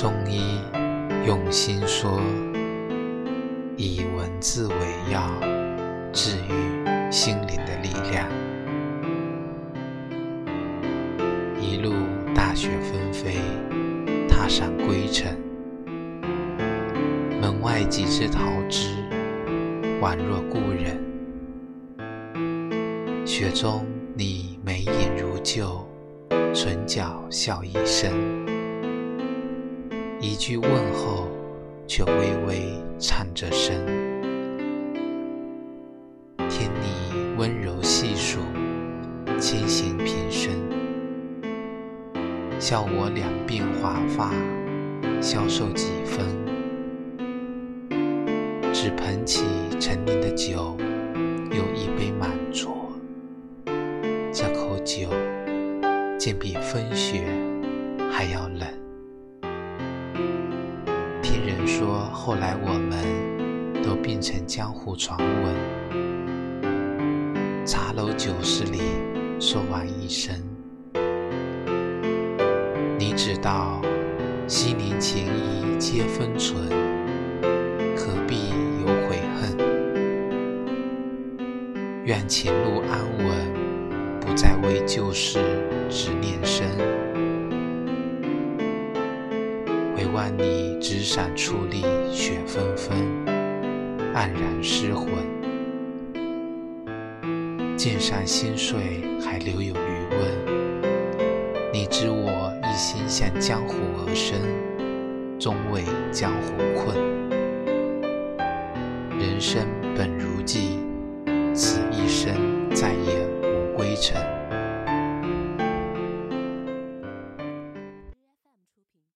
中医用心说，以文字为药，治愈心灵的力量。一路大雪纷飞，踏上归程。门外几枝桃枝，宛若故人。雪中你眉眼如旧，唇角笑一生。一句问候，却微微颤着声。听你温柔细数，轻行平生。笑我两鬓华发，消瘦几分。只捧起陈年的酒，又一杯满酌。这口酒，竟比风雪还要冷。说，后来我们都变成江湖传闻。茶楼酒肆里说完一声，你知道，昔年情谊皆封存，何必有悔恨？愿前路安稳，不再为旧事执念深。回望你纸伞矗立，雪纷纷，黯然失魂。剑上心碎，还留有余温。你知我一心向江湖而生，终为江湖困。人生本如寄，此一生再也无归程。